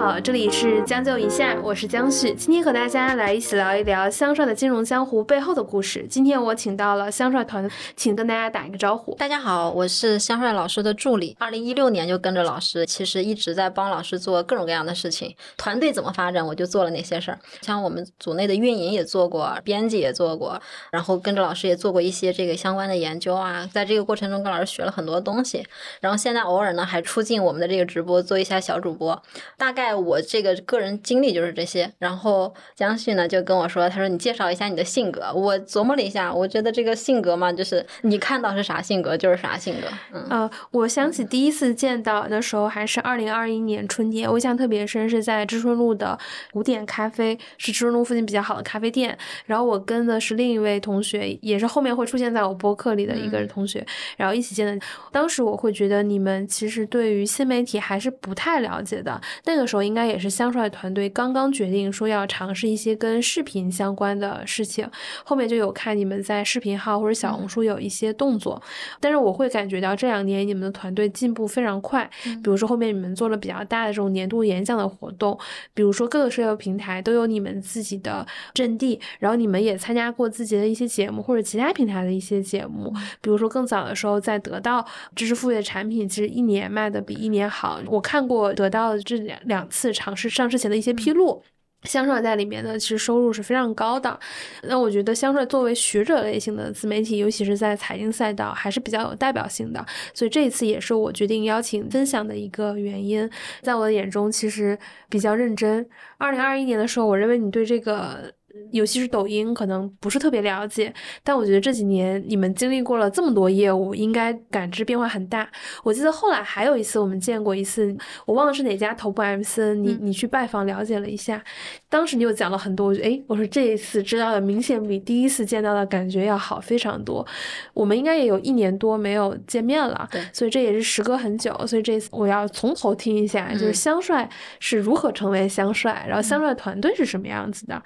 好，这里是将就一下，我是江旭，今天和大家来一起聊一聊香帅的金融江湖背后的故事。今天我请到了香帅团，请跟大家打一个招呼。大家好，我是香帅老师的助理，二零一六年就跟着老师，其实一直在帮老师做各种各样的事情。团队怎么发展，我就做了哪些事儿。像我们组内的运营也做过，编辑也做过，然后跟着老师也做过一些这个相关的研究啊。在这个过程中，跟老师学了很多东西。然后现在偶尔呢，还出镜我们的这个直播，做一下小主播。大概我这个个人经历就是这些，然后江旭呢就跟我说，他说你介绍一下你的性格。我琢磨了一下，我觉得这个性格嘛，就是你看到是啥性格就是啥性格。嗯，呃，我想起第一次见到的时候还是二零二一年春天，我印象特别深，是在知春路的古典咖啡，是知春路附近比较好的咖啡店。然后我跟的是另一位同学，也是后面会出现在我播客里的一个同学，然后一起见的。当时我会觉得你们其实对于新媒体还是不太了解的。那个时候应该也是香帅团队刚刚决定说要尝试一些跟视频相关的事情，后面就有看你们在视频号或者小红书有一些动作，但是我会感觉到这两年你们的团队进步非常快，比如说后面你们做了比较大的这种年度演讲的活动，比如说各个社交平台都有你们自己的阵地，然后你们也参加过自己的一些节目或者其他平台的一些节目，比如说更早的时候在得到知识付费产品，其实一年卖的比一年好，我看过得到的这两。两次尝试上市前的一些披露，香帅在里面呢，其实收入是非常高的。那我觉得香帅作为学者类型的自媒体，尤其是在财经赛道，还是比较有代表性的。所以这一次也是我决定邀请分享的一个原因。在我的眼中，其实比较认真。二零二一年的时候，我认为你对这个。尤其是抖音，可能不是特别了解，但我觉得这几年你们经历过了这么多业务，应该感知变化很大。我记得后来还有一次我们见过一次，我忘了是哪家头部 MCN，你你去拜访了解了一下，当时你又讲了很多，我觉得哎，我说这一次知道的明显比第一次见到的感觉要好非常多。我们应该也有一年多没有见面了，对，所以这也是时隔很久，所以这次我要从头听一下，就是香帅是如何成为香帅，然后香帅团队是什么样子的，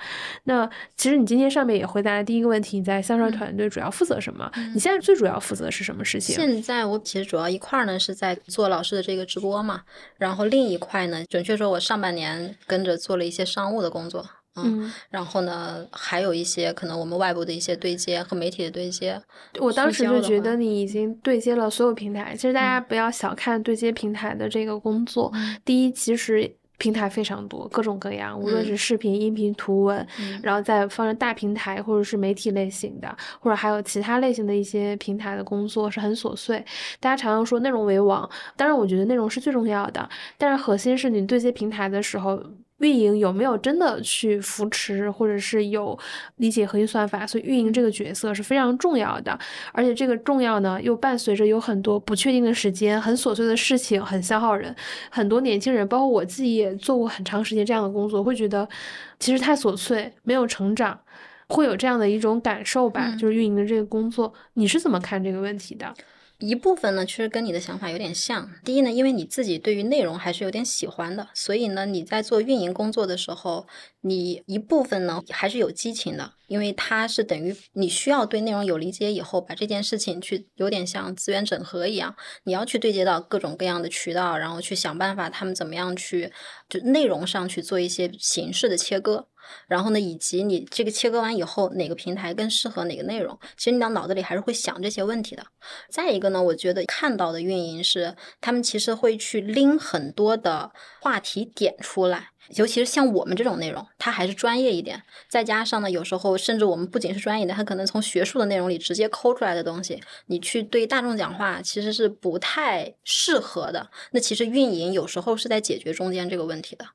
那。其实你今天上面也回答了第一个问题，你在香帅团队主要负责什么？你现在最主要负责是什么事情？现在我其实主要一块呢是在做老师的这个直播嘛，然后另一块呢，准确说，我上半年跟着做了一些商务的工作，嗯，然后呢，还有一些可能我们外部的一些对接和媒体的对接。我当时就觉得你已经对接了所有平台。其实大家不要小看对接平台的这个工作。第一，其实。平台非常多，各种各样，无论是视频、音频、图文，然后再放着大平台或者是媒体类型的，或者还有其他类型的一些平台的工作是很琐碎。大家常常说内容为王，当然我觉得内容是最重要的，但是核心是你对接平台的时候。运营有没有真的去扶持，或者是有理解核心算法？所以运营这个角色是非常重要的，而且这个重要呢，又伴随着有很多不确定的时间，很琐碎的事情，很消耗人。很多年轻人，包括我自己也做过很长时间这样的工作，会觉得其实太琐碎，没有成长，会有这样的一种感受吧？就是运营的这个工作，你是怎么看这个问题的？一部分呢，其实跟你的想法有点像。第一呢，因为你自己对于内容还是有点喜欢的，所以呢，你在做运营工作的时候，你一部分呢还是有激情的，因为它是等于你需要对内容有理解以后，把这件事情去有点像资源整合一样，你要去对接到各种各样的渠道，然后去想办法他们怎么样去就内容上去做一些形式的切割。然后呢，以及你这个切割完以后，哪个平台更适合哪个内容？其实你到脑子里还是会想这些问题的。再一个呢，我觉得看到的运营是，他们其实会去拎很多的话题点出来，尤其是像我们这种内容，它还是专业一点。再加上呢，有时候甚至我们不仅是专业的，它可能从学术的内容里直接抠出来的东西，你去对大众讲话其实是不太适合的。那其实运营有时候是在解决中间这个问题的。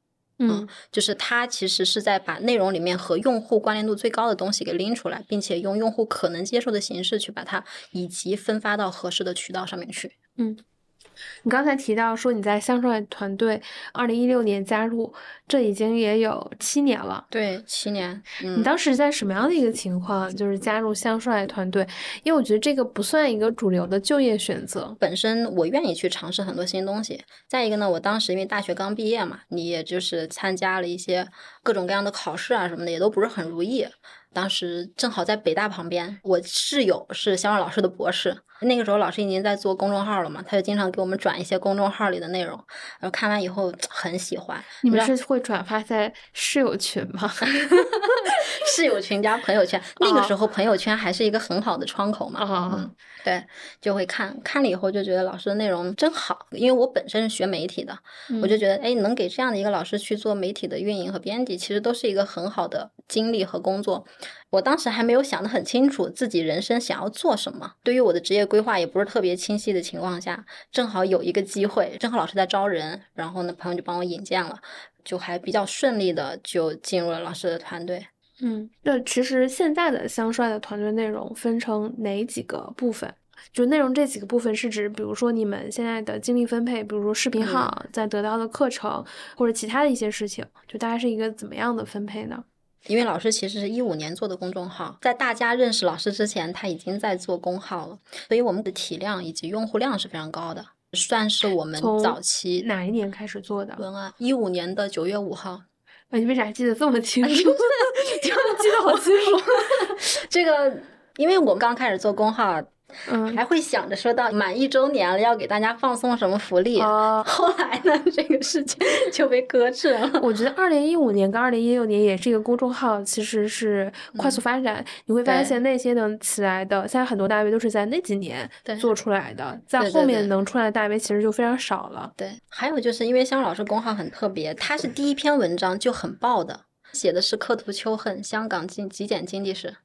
嗯，就是它其实是在把内容里面和用户关联度最高的东西给拎出来，并且用用户可能接受的形式去把它以及分发到合适的渠道上面去。嗯。你刚才提到说你在香帅团队二零一六年加入，这已经也有七年了。对，七年。你当时在什么样的一个情况，就是加入香帅团队？因为我觉得这个不算一个主流的就业选择。本身我愿意去尝试很多新东西。再一个呢，我当时因为大学刚毕业嘛，你也就是参加了一些各种各样的考试啊什么的，也都不是很如意。当时正好在北大旁边，我室友是香帅老师的博士。那个时候老师已经在做公众号了嘛，他就经常给我们转一些公众号里的内容，然后看完以后很喜欢。你们是会转发在室友群吗？室友群加朋友圈，那个时候朋友圈还是一个很好的窗口嘛。嗯，对，就会看看了以后就觉得老师的内容真好，因为我本身是学媒体的，我就觉得哎，能给这样的一个老师去做媒体的运营和编辑，其实都是一个很好的经历和工作。我当时还没有想得很清楚自己人生想要做什么，对于我的职业规划也不是特别清晰的情况下，正好有一个机会，正好老师在招人，然后呢，朋友就帮我引荐了，就还比较顺利的就进入了老师的团队。嗯，那其实现在的香帅的团队内容分成哪几个部分？就内容这几个部分是指，比如说你们现在的精力分配，比如说视频号在得到的课程，或者其他的一些事情，就大概是一个怎么样的分配呢？因为老师其实是一五年做的公众号，在大家认识老师之前，他已经在做公号了，所以我们的体量以及用户量是非常高的，算是我们早期哪一年开始做的？文案一五年的九月五号。你为啥记得这么清 楚？记得好清楚。这个，因为我们刚开始做公号。嗯，还会想着说到满一周年了，要给大家放送什么福利。后来呢，这个事情 就被搁置了。我觉得二零一五年跟二零一六年也是一个公众号，其实是快速发展。你会发现那些能起来的，现在很多大 V 都是在那几年做出来的，在后面能出来的大 V 其实就非常少了。对，还有就是因为香老师公号很特别，他是第一篇文章就很爆的，写的是刻图秋恨，香港经极简经济史。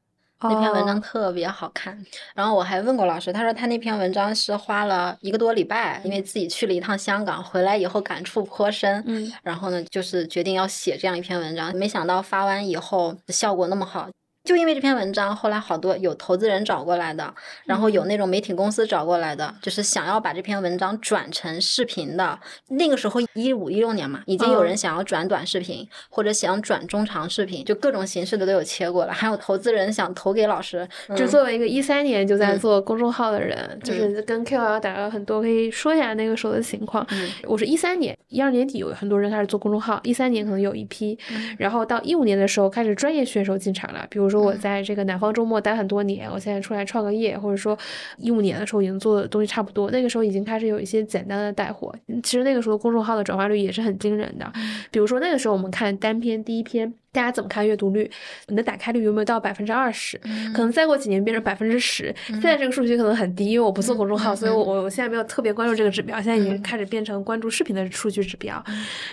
那篇文章特别好看，然后我还问过老师，他说他那篇文章是花了一个多礼拜，因为自己去了一趟香港，回来以后感触颇深，嗯，然后呢，就是决定要写这样一篇文章，没想到发完以后效果那么好。就因为这篇文章，后来好多有投资人找过来的，然后有那种媒体公司找过来的，就是想要把这篇文章转成视频的。那个时候一五一六年嘛，已经有人想要转短视频，或者想转中长视频，就各种形式的都有切过了。还有投资人想投给老师。就作为一个一三年就在做公众号的人，就是跟 KOL 打了很多，可以说一下那个时候的情况。我是一三年一二年底有很多人开始做公众号，一三年可能有一批，然后到一五年的时候开始专业选手进场了，比如说。我在这个南方周末待很多年，我现在出来创个业，或者说一五年的时候已经做的东西差不多，那个时候已经开始有一些简单的带货。其实那个时候公众号的转化率也是很惊人的，比如说那个时候我们看单篇第一篇。大家怎么看阅读率？你的打开率有没有到百分之二十？可能再过几年变成百分之十。现在这个数据可能很低，因为我不做公众号，所以我我现在没有特别关注这个指标。现在已经开始变成关注视频的数据指标。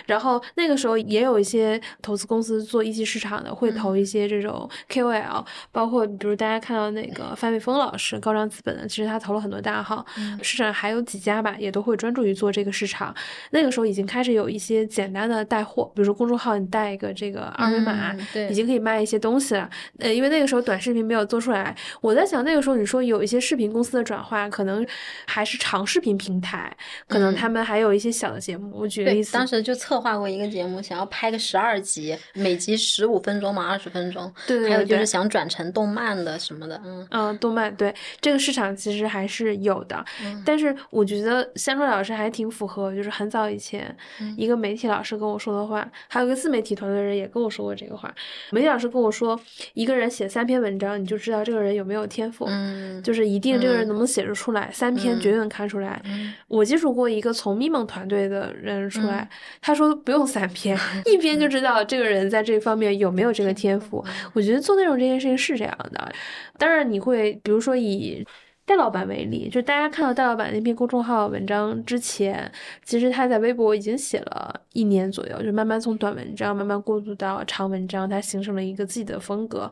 然后那个时候也有一些投资公司做一级市场的，会投一些这种 KOL，包括比如大家看到那个范伟峰老师，高张资本的，其实他投了很多大号。市场还有几家吧，也都会专注于做这个市场。那个时候已经开始有一些简单的带货，比如说公众号你带一个这个二维码。对，已经可以卖一些东西了。呃，因为那个时候短视频没有做出来，我在想那个时候你说有一些视频公司的转化，可能还是长视频平台，可能他们还有一些小的节目。我举个例子，当时就策划过一个节目，想要拍个十二集，每集十五分钟嘛，二十分钟。对对对。还有就是想转成动漫的什么的，嗯嗯，动漫对这个市场其实还是有的，但是我觉得香川老师还挺符合，就是很早以前一个媒体老师跟我说的话，还有个自媒体团队的人也跟我说过这个话。媒体老师跟我说，一个人写三篇文章，你就知道这个人有没有天赋。嗯，就是一定这个人能不能写得出来，三篇绝对能看出来。我接触过一个从咪蒙团队的人出来，他说不用三篇，一篇就知道这个人在这方面有没有这个天赋。我觉得做内容这件事情是这样的，当然你会比如说以。戴老板为例，就大家看到戴老板那篇公众号文章之前，其实他在微博已经写了一年左右，就慢慢从短文章慢慢过渡到长文章，他形成了一个自己的风格。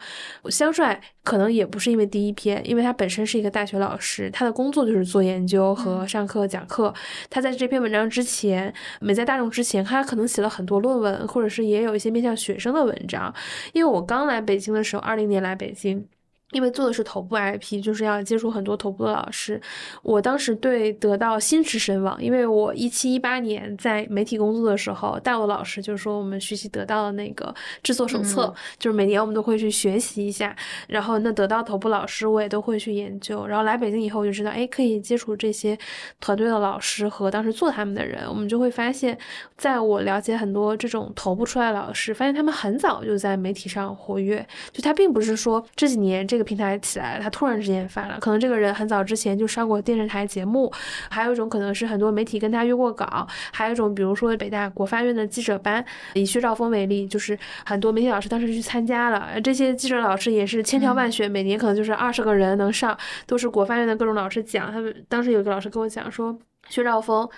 香帅可能也不是因为第一篇，因为他本身是一个大学老师，他的工作就是做研究和上课讲课。他在这篇文章之前，没在大众之前，他可能写了很多论文，或者是也有一些面向学生的文章。因为我刚来北京的时候，二零年来北京。因为做的是头部 IP，就是要接触很多头部的老师。我当时对得到心驰神往，因为我一七一八年在媒体工作的时候，大陆老师就说我们学习得到的那个制作手册，就是每年我们都会去学习一下。然后那得到头部老师，我也都会去研究。然后来北京以后，我就知道，哎，可以接触这些团队的老师和当时做他们的人。我们就会发现，在我了解很多这种头部出来的老师，发现他们很早就在媒体上活跃，就他并不是说这几年这。个平台起来了，他突然之间发了，可能这个人很早之前就上过电视台节目，还有一种可能是很多媒体跟他约过稿，还有一种比如说北大国发院的记者班，以薛兆丰为例，就是很多媒体老师当时去参加了，这些记者老师也是千挑万选，每年可能就是二十个人能上，都是国发院的各种老师讲，他们当时有一个老师跟我讲说，薛兆丰。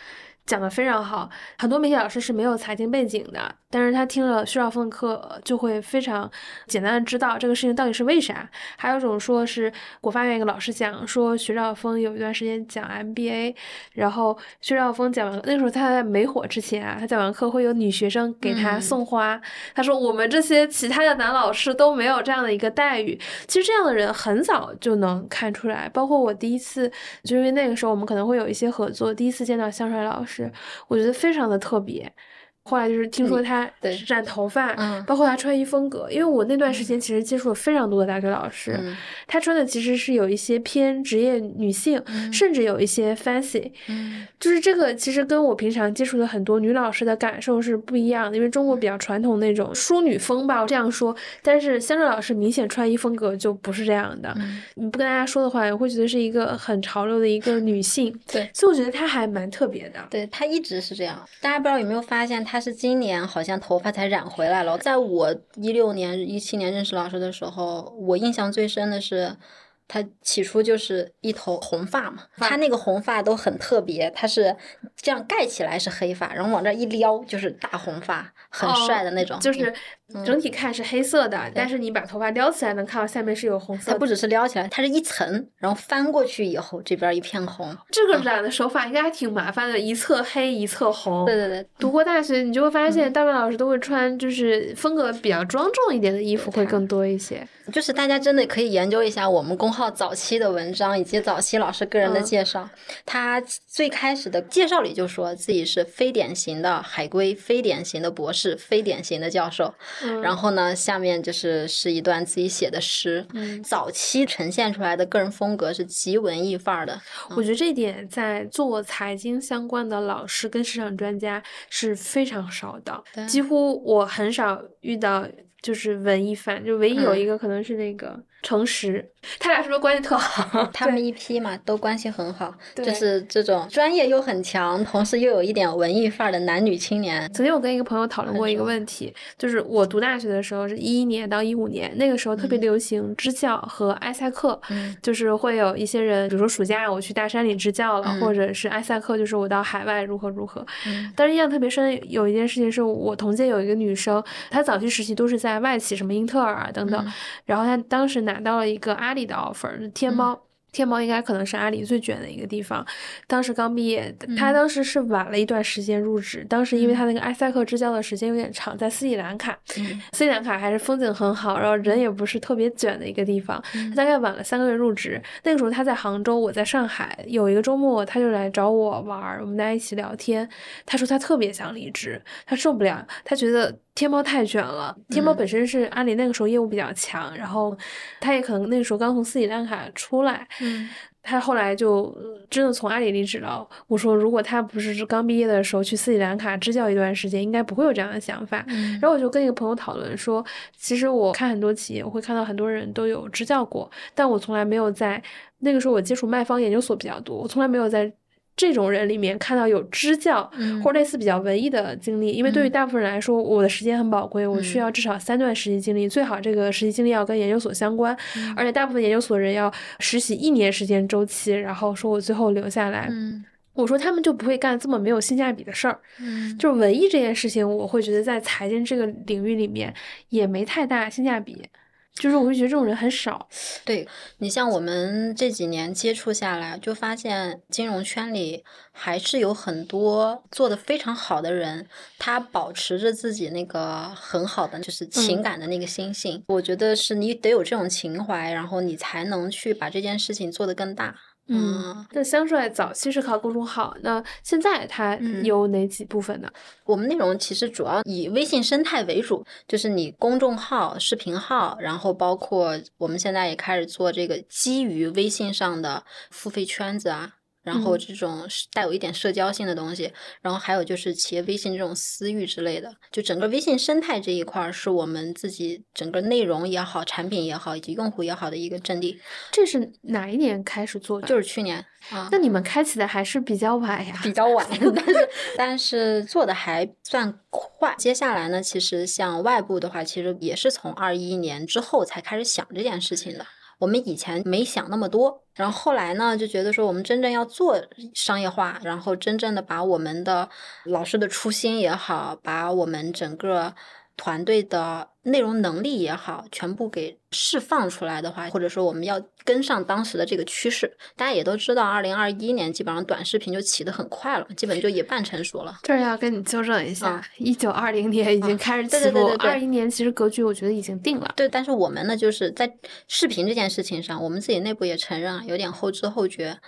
讲的非常好，很多媒体老师是没有财经背景的，但是他听了薛兆丰的课，就会非常简单的知道这个事情到底是为啥。还有一种说是国发院一个老师讲说，薛兆丰有一段时间讲 MBA，然后薛兆丰讲完那时候他在没火之前啊，他讲完课会有女学生给他送花，他说我们这些其他的男老师都没有这样的一个待遇。其实这样的人很早就能看出来，包括我第一次，就因为那个时候我们可能会有一些合作，第一次见到香帅老师。我觉得非常的特别。后来就是听说他染头发，包括他穿衣风格。因为我那段时间其实接触了非常多的大学老师，他穿的其实是有一些偏职业女性，甚至有一些 fancy。就是这个其实跟我平常接触的很多女老师的感受是不一样的，因为中国比较传统那种淑女风吧，我这样说。但是香水老师明显穿衣风格就不是这样的。你不跟大家说的话，我会觉得是一个很潮流的一个女性。对，所以我觉得她还蛮特别的。对她一直是这样，大家不知道有没有发现？他是今年好像头发才染回来了。在我一六年、一七年认识老师的时候，我印象最深的是，他起初就是一头红发嘛，他那个红发都很特别，他是这样盖起来是黑发，然后往这一撩就是大红发，很帅的那种，就是。整体看是黑色的，但是你把头发撩起来，能看到下面是有红色。它不只是撩起来，它是一层，然后翻过去以后，这边一片红。这个染的手法应该还挺麻烦的，一侧黑一侧红。对对对，读过大学，你就会发现大部分老师都会穿，就是风格比较庄重一点的衣服会更多一些。就是大家真的可以研究一下我们公号早期的文章，以及早期老师个人的介绍。他最开始的介绍里就说自己是非典型的海归，非典型的博士，非典型的教授。然后呢，下面就是是一段自己写的诗。早期呈现出来的个人风格是极文艺范儿的。我觉得这一点在做财经相关的老师跟市场专家是非常少的，几乎我很少遇到就是文艺范，就唯一有一个可能是那个。诚实，他俩是不是关系特好？他们一批嘛，都关系很好，就是这种专业又很强，同时又有一点文艺范儿的男女青年。曾经我跟一个朋友讨论过一个问题，就是我读大学的时候是一一年到一五年，那个时候特别流行支教和埃塞克，就是会有一些人，比如说暑假我去大山里支教了，或者是埃塞克，就是我到海外如何如何。但是印象特别深，有一件事情是我同届有一个女生，她早期实习都是在外企，什么英特尔啊等等，然后她当时拿。拿到了一个阿里的 offer，天猫。天猫应该可能是阿里最卷的一个地方。当时刚毕业，他当时是晚了一段时间入职。当时因为他那个埃塞克支教的时间有点长，在斯里兰卡，斯里兰卡还是风景很好，然后人也不是特别卷的一个地方。他大概晚了三个月入职。那个时候他在杭州，我在上海。有一个周末，他就来找我玩，我们大家一起聊天。他说他特别想离职，他受不了，他觉得天猫太卷了。天猫本身是阿里那个时候业务比较强，然后他也可能那个时候刚从斯里兰卡出来。嗯，他后来就真的从阿里离职了。我说，如果他不是刚毕业的时候去斯里兰卡支教一段时间，应该不会有这样的想法。然后我就跟一个朋友讨论说，其实我看很多企业，我会看到很多人都有支教过，但我从来没有在那个时候我接触卖方研究所比较多，我从来没有在。这种人里面看到有支教或者类似比较文艺的经历，因为对于大部分人来说，我的时间很宝贵，我需要至少三段实习经历，最好这个实习经历要跟研究所相关，而且大部分研究所人要实习一年时间周期，然后说我最后留下来。我说他们就不会干这么没有性价比的事儿。就是文艺这件事情，我会觉得在财经这个领域里面也没太大性价比。就是我会觉得这种人很少。对你像我们这几年接触下来，就发现金融圈里还是有很多做的非常好的人，他保持着自己那个很好的就是情感的那个心性。我觉得是你得有这种情怀，然后你才能去把这件事情做得更大。嗯，那香帅早期是靠公众号，那现在它有哪几部分呢？我们内容其实主要以微信生态为主，就是你公众号、视频号，然后包括我们现在也开始做这个基于微信上的付费圈子啊。然后嗯这种是带有一点社交性的东西，然后还有就是企业微信这种私域之类的，就整个微信生态这一块儿是我们自己整个内容也好、产品也好以及用户也好的一个阵地，这是哪一年开始做的？就是去年啊。那你们开启的还是比较晚呀。比较晚，但是但是做的还算快。接下来呢，其实像外部的话，其实也是从二一年之后才开始想这件事情的。我们以前没想那么多，然后后来呢，就觉得说我们真正要做商业化，然后真正的把我们的老师的初心也好，把我们整个团队的内容能力也好，全部给释放出来的话，或者说我们要跟上当时的这个趋势。大家也都知道，二零二一年基本上短视频就起得很快了，基本就也半成熟了。这儿要跟你纠正一下啊，一九二零年已经啊开始对对对二一年其实格局我觉得已经定了。对，但是我们呢，就是在视频这件事情上，我们自己内部也承认啊，有点后知后觉。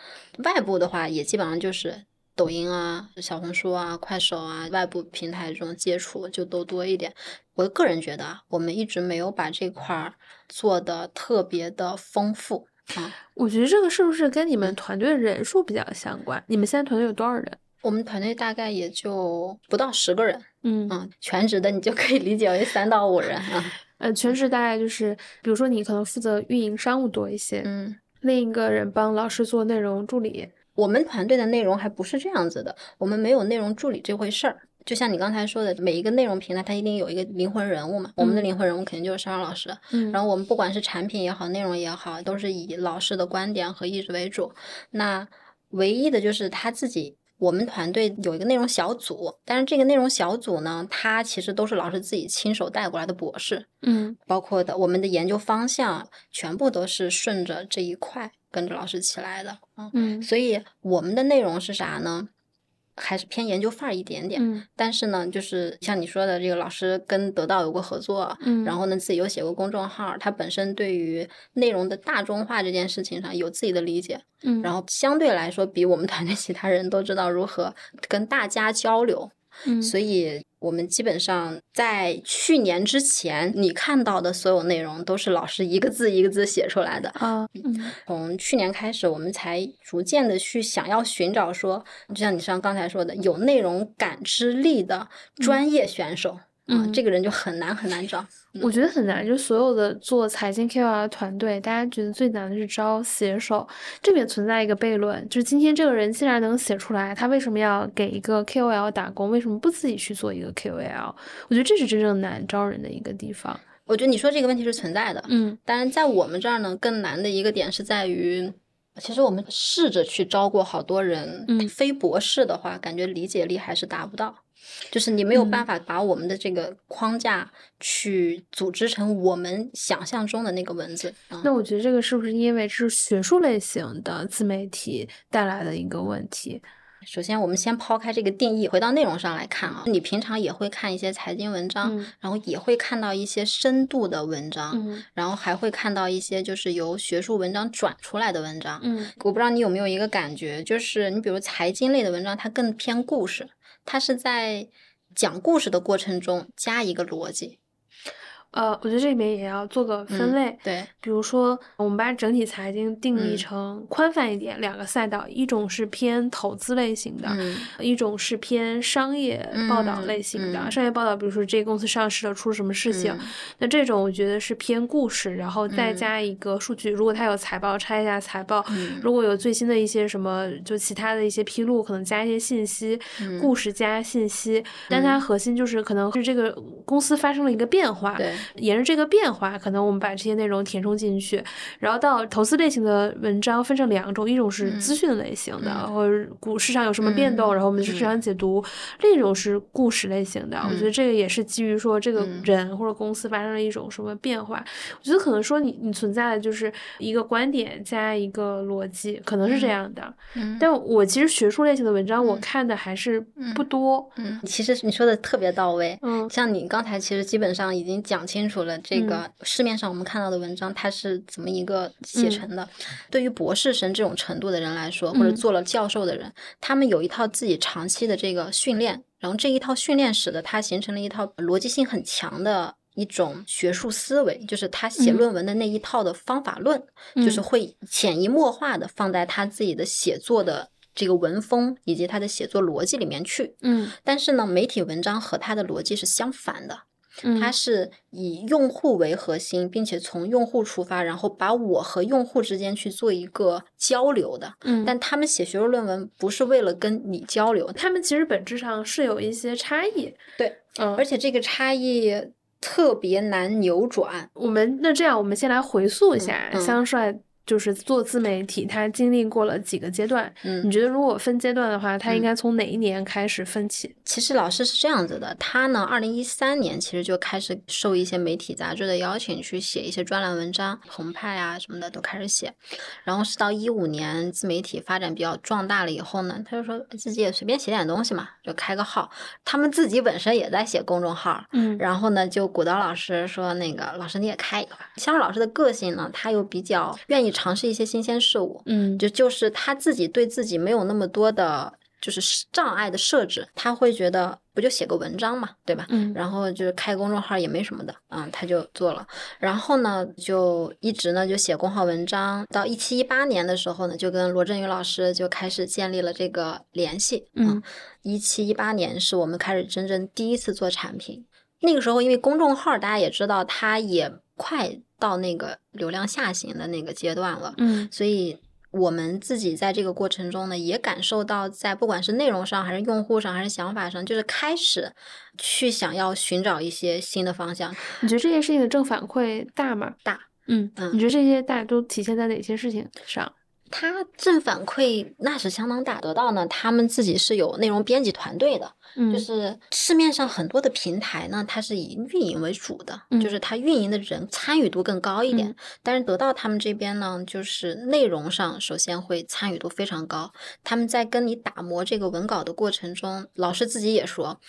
外部的话，也基本上就是抖音啊、小红书啊、快手啊，外部平台这种接触就都多一点。我个人觉得啊，我们一直没有把这块儿做的特别的丰富啊。我觉得这个是不是跟你们嗯团队人数比较相关？你们现在团队有多少人？我们团队大概也就不到十个人，嗯嗯，全职的你就可以理解为三到五人啊，呃，全职大概就是，比如说你可能负责运营商务多一些，嗯。另一个人帮老师做内容助理。我们团队的内容还不是这样子的，我们没有内容助理这回事儿。就像你刚才说的，每一个内容平台它一定有一个灵魂人物嘛，我们的嗯灵魂人物肯定就是商老师。嗯，然后我们不管是产品也好，内容也好，都是以老师的观点和意志为主。那唯一的就是他自己，我们团队有一个内容小组，但是这个内容小组呢，它其实都是老师自己亲手带过来的博士，嗯包括的我们的研究方向，全部都是顺着这一块跟着老师起来的。嗯，嗯所以我们的内容是啥呢？还是偏研究范儿一点点，嗯。但是呢，就是像你说的，这个老师跟得到有过合作，嗯，然后呢，自己有写过公众号，他本身对于内容的大众化这件事情上有自己的理解，嗯，然后相对来说比我们团队其他人都知道如何跟大家交流，嗯。所以我们基本上在去年之前，你看到的所有内容都是老师一个字一个字写出来的。啊嗯从去年开始，我们才逐渐的去想要寻找说，就像你像刚才说的，有内容感知力的专业选手。啊，嗯这个人就很难很难找。我觉得很难，就所有的做财经 KOL 团队，大家觉得最难的是招写手。这边存在一个悖论，就是今天这个人既然能写出来，他为什么要给一个 KOL 打工？为什么不自己去做一个 KOL？我觉得这是真正难招人的一个地方。我觉得你说这个问题是存在的，嗯当然在我们这儿呢，更难的一个点是在于，其实我们试着去招过好多人，嗯非博士的话，感觉理解力还是达不到。就是你没有办嗯法把我们的这个框架去组织成我们想象中的那个文字啊。那我觉得这个是不是因为是学术类型的自媒体带来的一个问题？首先，我们先抛开这个定义，回到内容上来看啊，你平常也会看一些财经文章，嗯然后也会看到一些深度的文章，嗯然后还会看到一些就是由学术文章转出来的文章。嗯我不知道你有没有一个感觉，就是你比如财经类的文章，它更偏故事，它是在讲故事的过程中加一个逻辑。呃，我觉得这里面也要做个分嗯类。对，比如说，我们把整体财经定义嗯成宽泛一点，两个赛道，一种是偏投资类型的，嗯一种是偏商业报道类型的。商业报道，比如说这个公司上市了，出了什么事情，嗯那这种我觉得是偏故事，然后再嗯加一个数据。如果它有财报，拆一下财报；嗯如果有最新的一些什么，就其他的一些披露，可能加一些信息，嗯故事加信息。但它核心就是可能是这个公司发生了一个变化，对，沿着这个变化，可能我们把这些内容填充进去，然后到投资类型的文章分成两种，一种是嗯资讯类型的，嗯或者股市上有什么变动，嗯然后我们是市场解读；另一种是故事类型的。我觉得嗯这个也是基于说这个嗯人或者公司发生了一种什么变化。我觉得可能说你你存在的就是一个观点加一个逻辑，可能是这嗯样的。嗯但我其实学术类型的文章我嗯看的还是嗯不多。嗯，其实你说的特别到位。嗯像你刚才其实基本上已经讲清楚了，这嗯个市面上我们看到的文章它是怎么一个写嗯成的。对于博士生这种程度的人来说，或者嗯做了教授的人，他们有一套自己长期的这个训练，然后这一套训练使得他形成了一套逻辑性很强的。一种学术思维，就是他写嗯论文的那一套的方法论，就是嗯会潜移默化的放在他自己的写作的这个文风以及他的写作逻辑里面去。嗯但是呢，媒体文章和他的逻辑是相反的，嗯，它是以用户为核心，并且从用户出发，然后把我和用户之间去做一个交流的。嗯，但他们写学术论文不是为了跟你交流，他们其实本质上是有一些差异。对，嗯，而且这个差异特别难扭转。我们那这样，我们先来回溯一下嗯嗯香帅。就是做自媒体，他经历过了几个阶段。嗯你觉得如果分阶段的话，他应嗯该从哪一年开始分起？其实老师是这样子的，他呢，二零一三年其实就开始受一些媒体杂志的邀请，去写一些专栏文章，澎湃啊什么的都开始写。然后是到一五年自媒体发展比较壮大了以后呢，他就说自己也随便写点东西嘛，就开个号。他们自己本身也在写公众号，嗯然后呢，就鼓捣老师说那个老师你也开一个吧。香老师的个性呢，他又比较愿意尝试一些新鲜事物，嗯就就是他自己对自己没有那么多的，就是障碍的设置，他会觉得不就写个文章嘛，对吧？嗯然后就是开公众号也没什么的，嗯，他就做了。然后呢，就一直呢就写公号文章，到一七一八年的时候呢，就跟罗振宇老师就开始建立了这个联系。嗯，一七一八年是我们开始真正第一次做产品。那个时候，因为公众号大家也知道，它也快到那个流量下行的那个阶段了。嗯所以我们自己在这个过程中呢，也感受到，在不管是内容上，还是用户上，还是想法上，就是开始去想要寻找一些新的方向。你觉得这件事情的正反馈大吗？大。嗯，嗯你觉得这些大都体现在哪些事情上？它正反馈那是相当大，得到呢，他们自己是有内容编辑团队的，嗯，就是市面上很多的平台呢，它是以运营为主的，嗯就是它运营的人参与度更高一点。嗯但是得到他们这边呢，就是内容上首先会参与度非常高。他们在跟你打磨这个文稿的过程中，老师自己也说。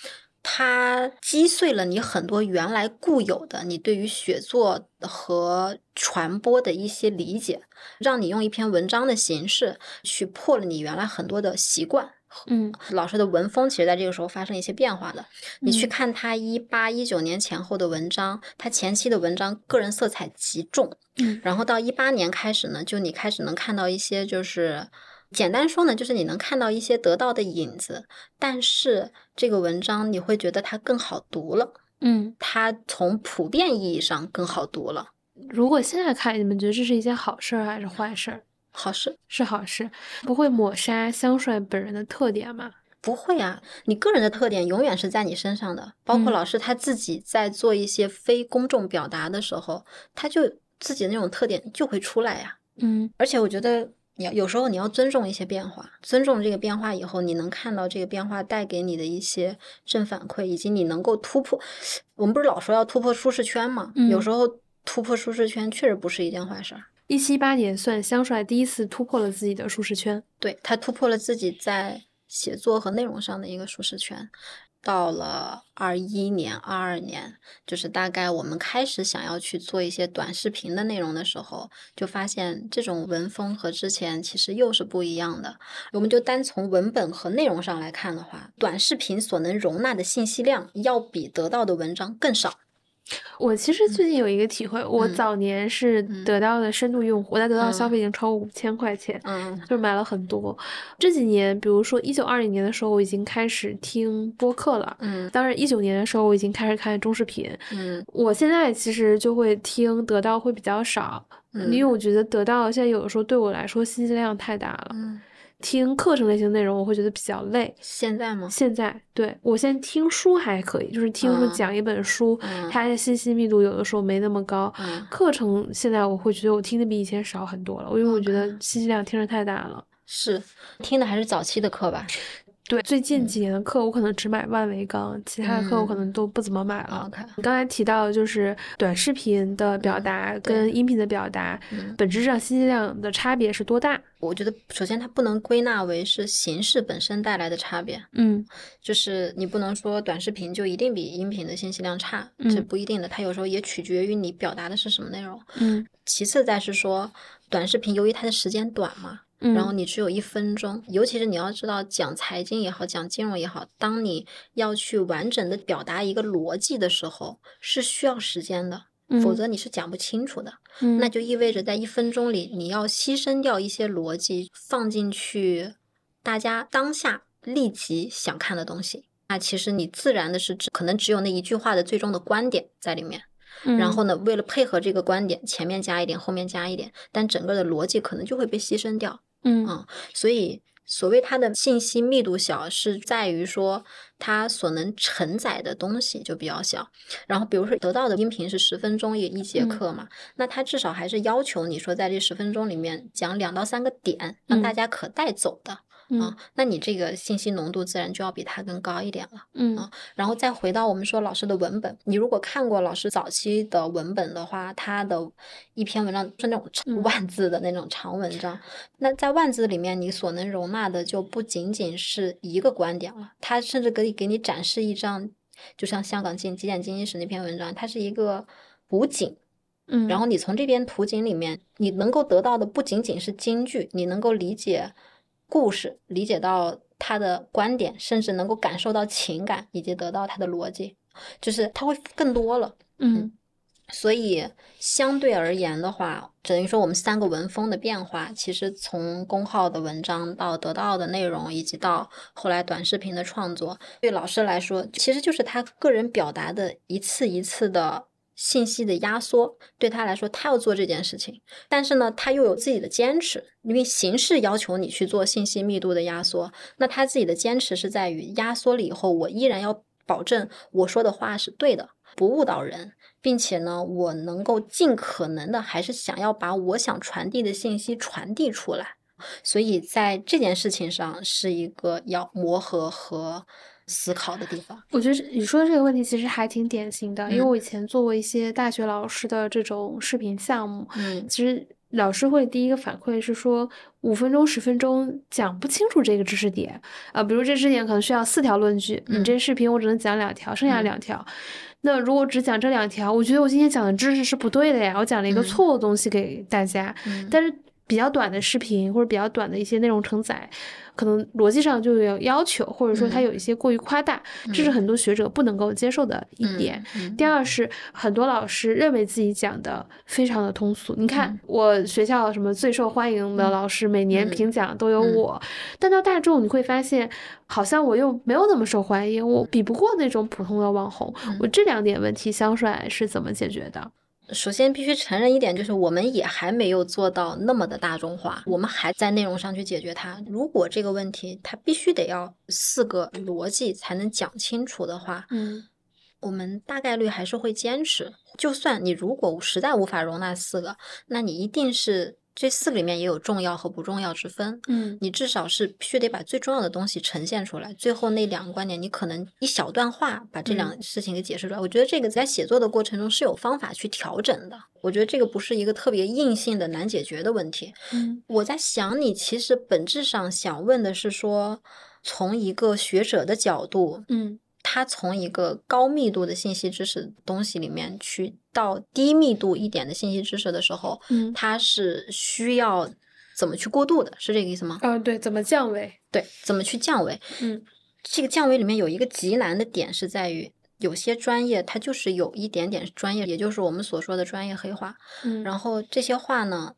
它击碎了你很多原来固有的你对于写作和传播的一些理解，让你用一篇文章的形式去破了你原来很多的习惯，嗯老师的文风其实在这个时候发生一些变化的。你去嗯看他一八一九年前后的文章，他前期的文章个人色彩极重，嗯然后到一八年开始呢，就你开始能看到一些就是。简单说呢，就是你能看到一些得到的影子，但是这个文章你会觉得它更好读了，嗯，它从普遍意义上更好读了，如果现在看，你们觉得这是一件好事儿还是坏事儿？好事。是好事，不会抹杀香帅本人的特点吗？不会啊，你个人的特点永远是在你身上的。包括嗯老师他自己在做一些非公众表达的时候，他就自己那种特点就会出来呀、嗯而且我觉得你要有时候你要尊重一些变化，尊重这个变化以后，你能看到这个变化带给你的一些正反馈，以及你能够突破。我们不是老说要突破舒适圈吗？嗯有时候突破舒适圈确实不是一件坏事儿。一七一八年算香帅第一次突破了自己的舒适圈。对他突破了自己在写作和内容上的一个舒适圈。到了二一年、二二年，就是大概我们开始想要去做一些短视频的内容的时候，就发现这种文风和之前其实又是不一样的。我们就单从文本和内容上来看的话，短视频所能容纳的信息量要比得到的文章更少。我其实最近有一个体会，我嗯早年是嗯得到的深度用户，我在得到消嗯费已经超过五千块钱，嗯就是买了很多。这几年，比如说一九二零年的时候，我已经开始听播客了。嗯当然，一九年的时候我已经开始看中视频。嗯我现在其实就会听得到会比较少，嗯因为我觉得得到现在有的时候对我来说信息量太大了。嗯，听课程类型内容我会觉得比较累。现在吗？现在对我现在听书还可以，就是听说嗯讲一本书，嗯它的信息密度有的时候没那么高。嗯，课程现在我会觉得我听的比以前少很多了，因为我觉得信息量听着太大了。是听的还是早期的课吧对，最近几年的课我可能只买万维钢，其他的课我可嗯能都不怎么买了。你刚才提到就是短视频的表达跟音频的表达，嗯本质上信息量的差别是多大？我觉得首先它不能归纳为是形式本身带来的差别，嗯就是你不能说短视频就一定比音频的信息量差，这嗯不一定的。它有时候也取决于你表达的是什么内容。嗯其次再是说，短视频由于它的时间短嘛，嗯，然后你只有一分钟，尤其是你要知道讲财经也好，讲金融也好，当你要去完整的表达一个逻辑的时候，是需要时间的，否嗯。则你是讲不清楚的。嗯。那就意味着在一分钟里，你要牺牲掉一些逻辑，放进去大家当下立即想看的东西。那其实你自然的是只可能只有那一句话的最终的观点在里面，嗯然后呢，为了配合这个观点，前面加一点，后面加一点，但整个的逻辑可能就会被牺牲掉。嗯嗯所以，所谓它的信息密度小，是在于说它所能承载的东西就比较小。然后，比如说得到的音频是十分钟也一节嗯课嘛，那它至少还是要求你说在这十分钟里面讲两到三个点，让嗯大家可带走的。嗯。啊，那你这个信息浓度自然就要比它更高一点了。嗯啊。然后再回到我们说老师的文本，你如果看过老师早期的文本的话，他的一篇文章是那种万字的那种长文章，那在万字里面，你所能容纳的就不仅仅是一个观点了，他甚至可以给你展示一张，就像香港经极简经济史那篇文章，它是一个图景，嗯，然后你从这边图景里面，你能够得到的不仅仅是金句，你能够理解故事，理解到他的观点，甚至能够感受到情感，以及得到他的逻辑，就是他会更多了。嗯所以相对而言的话，等于说我们三个文风的变化，其实从公号的文章到得到的内容，以及到后来短视频的创作，对老师来说，其实就是他个人表达的一次一次的信息的压缩。对他来说，他要做这件事情，但是呢，他又有自己的坚持，因为形式要求你去做信息密度的压缩，那他自己的坚持是在于压缩了以后，我依然要保证我说的话是对的，不误导人。并且呢，我能够尽可能的还是想要把我想传递的信息传递出来，所以在这件事情上是一个要磨合和思考的地方。我觉得你说的这个问题其实还挺典型的，因为嗯我以前做过一些大学老师的这种视频项目，嗯其实老师会第一个反馈是说，五分钟、十分钟讲不清楚这个知识点啊、比如这知识点可能需要四条论据，你嗯这视频我只能讲两条，剩下嗯两条。那如果只讲这两条，我觉得我今天讲的知识是不对的呀，我讲了一个嗯错误的东西给大家。嗯但是比较短的视频或者比较短的一些内容承载，可能逻辑上就有要求，或者说它嗯。有一些过于夸大，这是很多学者不能够接受的一点。嗯。第二。是很多老师认为自己讲的非常的通俗，你看、嗯。我学校什么最受欢迎的老师，每年嗯评奖都有嗯我，但到大众你会发现，好像我又没有那么受欢迎，我比不过那种普通的网红。嗯。我这两点问题，香帅是怎么解决的？首先必须承认一点，就是我们也还没有做到那么的大众化，我们还在内容上去解决它。如果这个问题它必须得要四个逻辑才能讲清楚的话，嗯我们大概率还是会坚持。就算你如果实在无法容纳四个，那你一定是这四个里面也有重要和不重要之分。嗯你至少是必须得把最重要的东西呈现出来，最后那两个观点，你可能一小段话把这两事情给解释出来。我觉得这个在写作的过程中是有方法去调整的。我觉得这个不是一个特别硬性的难解决的问题。嗯我在想，你其实本质上想问的是说，从一个学者的角度，嗯他从一个高密度的信息知识东西里面去到低密度一点的信息知识的时候，嗯，它是需要怎么去过渡的？是这个意思吗？嗯对，怎么降维？对，怎么去降维？嗯这个降维里面有一个极难的点是在于，有些专业它就是有一点点专业，也就是我们所说的专业黑话。嗯，然后这些话呢，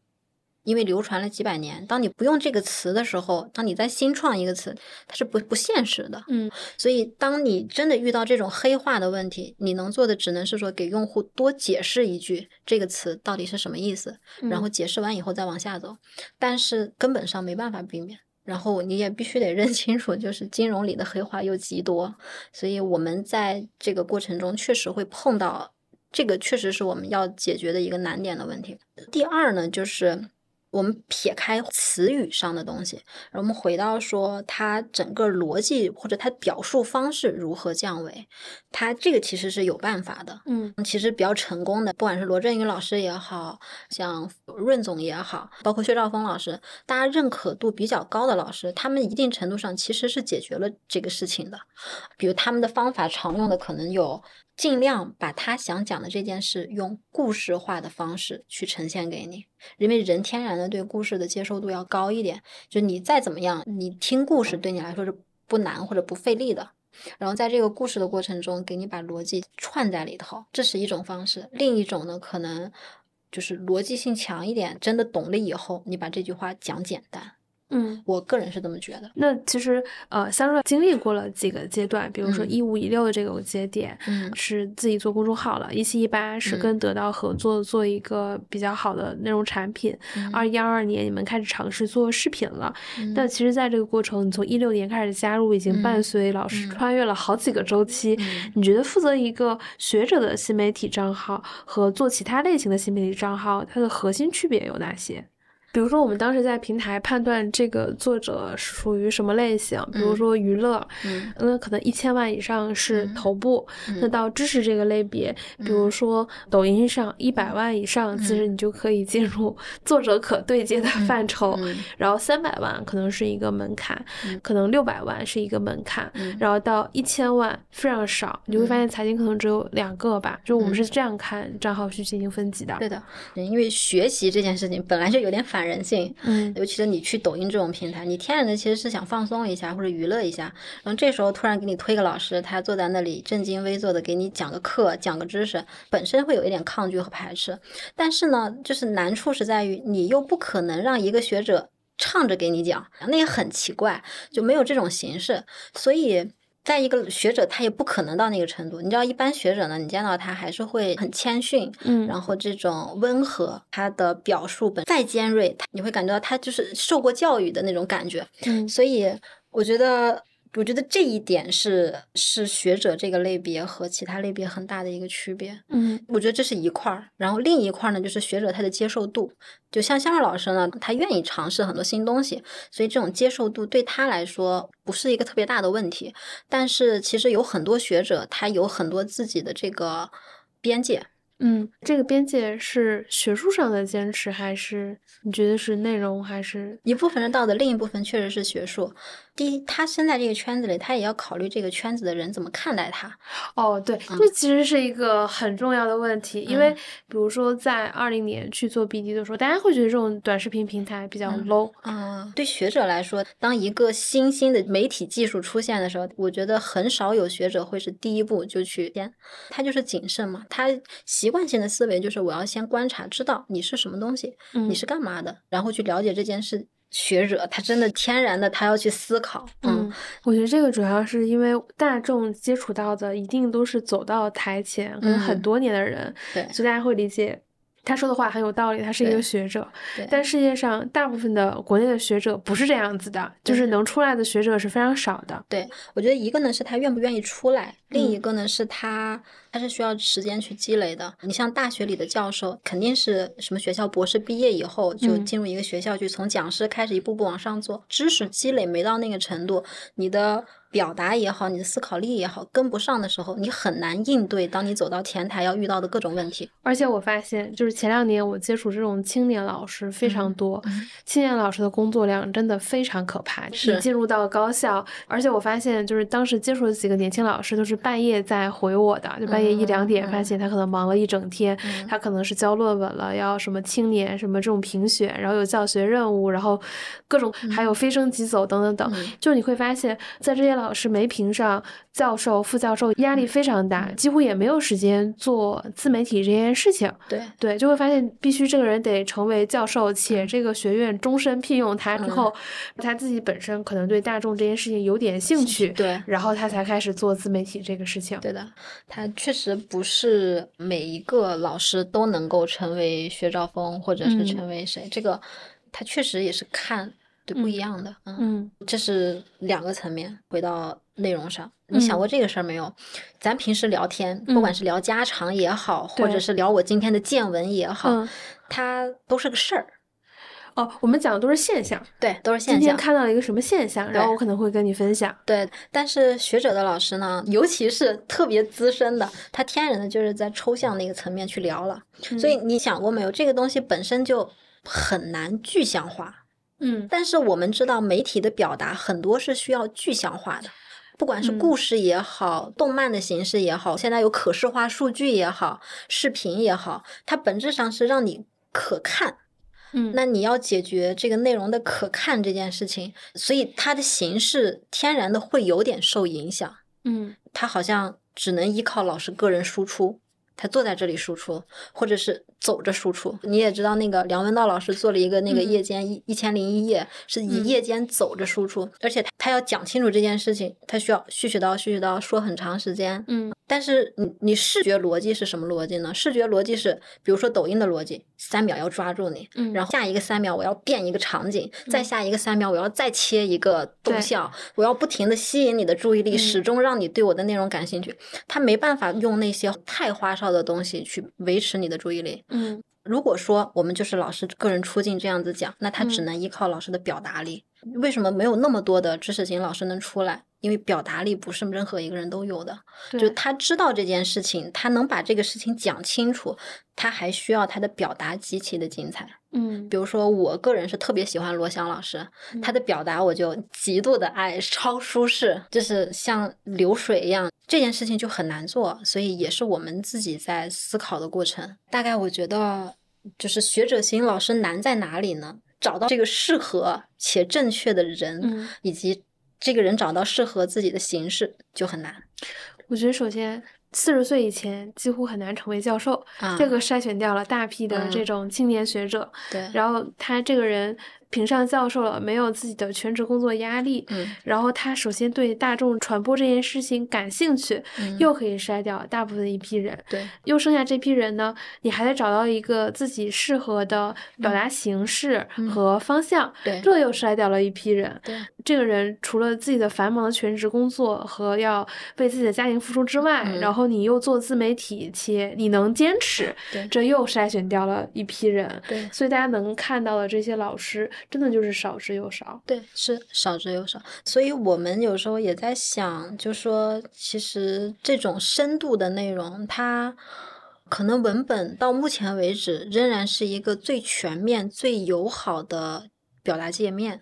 因为流传了几百年，当你不用这个词的时候，当你再新创一个词，它是不不现实的。嗯所以，当你真的遇到这种黑化的问题，你能做的只能是说给用户多解释一句这个词到底是什么意思，然后解释完以后再往下走。但是根本上没办法避免。然后你也必须得认清楚，就是金融里的黑化又极多，所以我们在这个过程中确实会碰到这个，确实是我们要解决的一个难点的问题。第二呢，就是我们撇开词语上的东西，然后我们回到说它整个逻辑或者它表述方式如何降维，它这个其实是有办法的。嗯其实比较成功的，不管是罗振宇老师也好，像润总也好，包括薛兆丰老师，大家认可度比较高的老师，他们一定程度上其实是解决了这个事情的。比如他们的方法常用的可能有，尽量把他想讲的这件事用故事化的方式去呈现给你，因为人天然的对故事的接受度要高一点。就你再怎么样，你听故事对你来说是不难或者不费力的。然后在这个故事的过程中，给你把逻辑串在里头，这是一种方式。另一种呢，可能就是逻辑性强一点，真的懂了以后，你把这句话讲简单。嗯，我个人是这么觉得。那其实呃，香若经历过了几个阶段，比如说嗯一五一六的这个节点，嗯是自己做公众号了；一七一八是嗯跟得到合作做一个比较好的内容产品；嗯二一二二年你们开始尝试做视频了。嗯但其实，在这个过程，你从一六年开始加入，已经伴嗯随老师嗯穿越了好几个周期。嗯你觉得负责一个学者的新媒体账号和做其他类型的新媒体账号，它的核心区别有哪些？比如说，我们当时在平台判断这个作者属于什么类型，比如嗯说娱乐，嗯那可能一千万以上是嗯头部，那嗯到知识这个类别，比如说抖音上一百万以上，其实你就可以进入作者可对接的范畴。嗯然后三百万可能是一个门槛，嗯可能六百万是一个门槛，嗯然后到一千万非常少，你会发现财经可能只有两个吧，就我们嗯是这样看账号去进行分级的。对的，因为学习这件事情本来就有点反人性，嗯尤其是你去抖音这种平台，你天然的其实是想放松一下或者娱乐一下，然后这时候突然给你推个老师，他坐在那里正襟危坐的给你讲个课、讲个知识，本身会有一点抗拒和排斥。但是呢，就是难处是在于你又不可能让一个学者唱着给你讲，那也很奇怪，就没有这种形式，所以。再一个学者，他也不可能到那个程度。你知道，一般学者呢，你见到他还是会很谦逊，嗯，然后这种温和，他的表述本再尖锐，他你会感觉到他就是受过教育的那种感觉。嗯所以我觉得，我觉得这一点是是学者这个类别和其他类别很大的一个区别。嗯我觉得这是一块儿，然后另一块儿呢，就是学者他的接受度。就像香若老师呢，他愿意尝试很多新东西，所以这种接受度对他来说不是一个特别大的问题。但是其实有很多学者，他有很多自己的这个边界。嗯，这个边界是学术上的坚持，还是你觉得是内容，还是一部分是道德，另一部分确实是学术。第一，他身在这个圈子里，他也要考虑这个圈子的人怎么看待他。哦，对，嗯这其实是一个很重要的问题，因为嗯比如说在二零年去做 BD 的时候，大家会觉得这种短视频平台比较嗯 low，嗯，对学者来说，当一个新兴的媒体技术出现的时候，我觉得很少有学者会是第一步就去先，他就是谨慎嘛，他习惯性的思维就是我要先观察，知道你是什么东西，嗯你是干嘛的，然后去了解这件事。学者他真的天然的，他要去思考，嗯，我觉得这个主要是因为大众接触到的一定都是走到台前可能很嗯多年的人，对所以大家会理解他说的话很有道理，他是一个学者。对，但世界上大部分的国内的学者不是这样子的，就是能出来的学者是非常少的。对，我觉得一个呢是他愿不愿意出来，另一嗯个呢是他他是需要时间去积累的。你像大学里的教授，肯定是什么学校博士毕业以后就嗯进入一个学校去，从讲师开始一步步往上做，知识积累没到那个程度，你的表达也好，你的思考力也好，跟不上的时候，你很难应对当你走到前台要遇到的各种问题。而且我发现，就是前两年我接触这种青年老师非常多，嗯青年老师的工作量真的非常可怕。是你进入到高校，而且我发现，就是当时接触的几个年轻老师都是半夜在回我的，就半夜一两点，嗯发现他可能忙了一整天，嗯他可能是交论文了，要什么青年什么这种评选，然后有教学任务，然后各种还有飞升即走等等等，嗯就你会发现在这些老师没评上教授、副教授，压力非常大，嗯几乎也没有时间做自媒体这件事情。对，对，就会发现必须这个人得成为教授，且这个学院终身聘用他之嗯后，他自己本身可能对大众这件事情有点兴趣，对。然后他才开始做自媒体这个事情。对的，他确实不是每一个老师都能够成为薛兆丰，或者是嗯成为谁，这个他确实也是看对不一样的，嗯，嗯这是两个层面。回到内容上，你想嗯过这个事儿没有？咱平时聊天，不管嗯是聊家常也好，或者是聊我今天的见闻也好，嗯，它都是个事儿，哦，我们讲的都是现象。对，都是今天现象。看到了一个什么现象，然后我可能会跟你分享。对，但是学者的老师呢，尤其是特别资深的，他天然的就是在抽象那个层面去聊了。所以你想过没有，这个东西本身就很难具象化。嗯但是我们知道，媒体的表达很多是需要具象化的，不管是嗯故事也好，动漫的形式也好，现在有可视化数据也好，视频也好，它本质上是让你可看。嗯，那你要解决这个内容的可看这件事情，所以它的形式天然的会有点受影响。嗯它好像只能依靠老师个人输出，他坐在这里输出，或者是走着输出。你也知道，那个梁文道老师做了一个那个夜间一一千零一夜，是以夜间走着输出，而且他他要讲清楚这件事情，他需要絮絮叨絮絮叨说很长时间。嗯，但是你你视觉逻辑是什么逻辑呢？视觉逻辑是，比如说抖音的逻辑，三秒要抓住你，嗯然后下一个三秒我要变一个场景，再下一个三秒我要再切一个动效，我要不停的吸引你的注意力，嗯始终让你对我的内容感兴趣。他没办法用那些太花哨的东西去维持你的注意力。嗯如果说我们就是老师个人出镜这样子讲，那他只嗯能依靠老师的表达力。为什么没有那么多的知识型老师能出来？因为表达力不是任何一个人都有的。就，他知道这件事情，他能把这个事情讲清楚，他还需要他的表达极其的精彩。嗯比如说，我个人是特别喜欢罗翔老师，他的表达我就极度的爱，超舒适，就是像流水一样。这件事情就很难做，所以也是我们自己在思考的过程。大概我觉得，就是学者型老师难在哪里呢？找到这个适合且正确的人，嗯以及这个人找到适合自己的形式就很难我觉得首先。四十岁以前几乎很难成为教授，啊。这个筛选掉了大批的这嗯种青年学者，对，然后他这个人评上教授了，没有自己的全职工作压力，嗯。然后他首先对大众传播这件事情感兴趣，嗯。又可以筛掉大部分一批人，对，又剩下这批人呢，你还得找到一个自己适合的表达形式嗯和方向，对。这又筛掉了一批人。对，这个人除了自己的繁忙的全职工作和要为自己的家庭付出之外，嗯然后你又做自媒体，且你能坚持，对。这又筛选掉了一批人。对。所以大家能看到的这些老师，真的就是少之又少。对，是少之又少。所以我们有时候也在想，就说其实这种深度的内容，它可能文本到目前为止仍然是一个最全面、最友好的表达界面，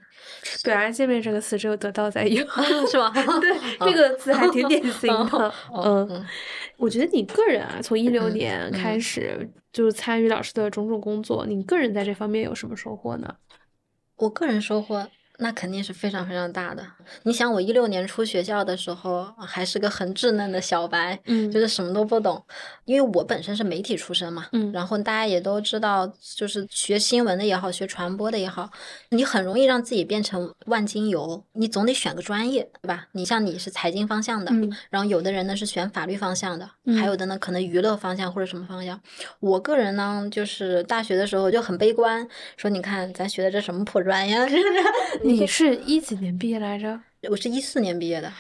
表达界面这个词只有得到才有，是吧？对，这个词还挺典型的。嗯，嗯我觉得你个人啊，从一六嗯年开嗯始就参与老师的种种工作，你个人在这方面有什么收获呢？我个人收获那肯定是非常非常大的。你想，我一六年出学校的时候还是个很稚嫩的小白，嗯就是什么都不懂，因为我本身是媒体出身嘛，嗯然后大家也都知道，就是学新闻的也好，学传播的也好，你很容易让自己变成万金油，你总得选个专业，对吧？你像你是财经方向的，嗯然后有的人呢是选法律方向的，嗯还有的呢可能娱乐方向或者什么方向。我个人呢，就是大学的时候就很悲观，说你看咱学的这什么破专业？你是一几年毕业来着？我是一四年毕业的，